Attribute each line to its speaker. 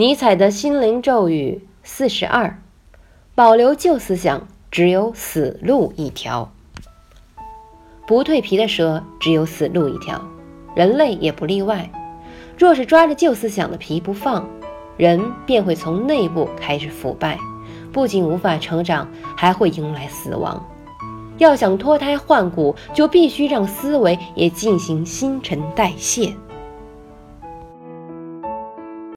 Speaker 1: 尼采的心灵咒语四十二保留旧思想只有死路一条。不蜕皮的蛇只有死路一条。人类也不例外。若是抓着旧思想的皮不放人便会从内部开始腐败。不仅无法成长还会迎来死亡。要想脱胎换骨就必须让思维也进行新陈代谢。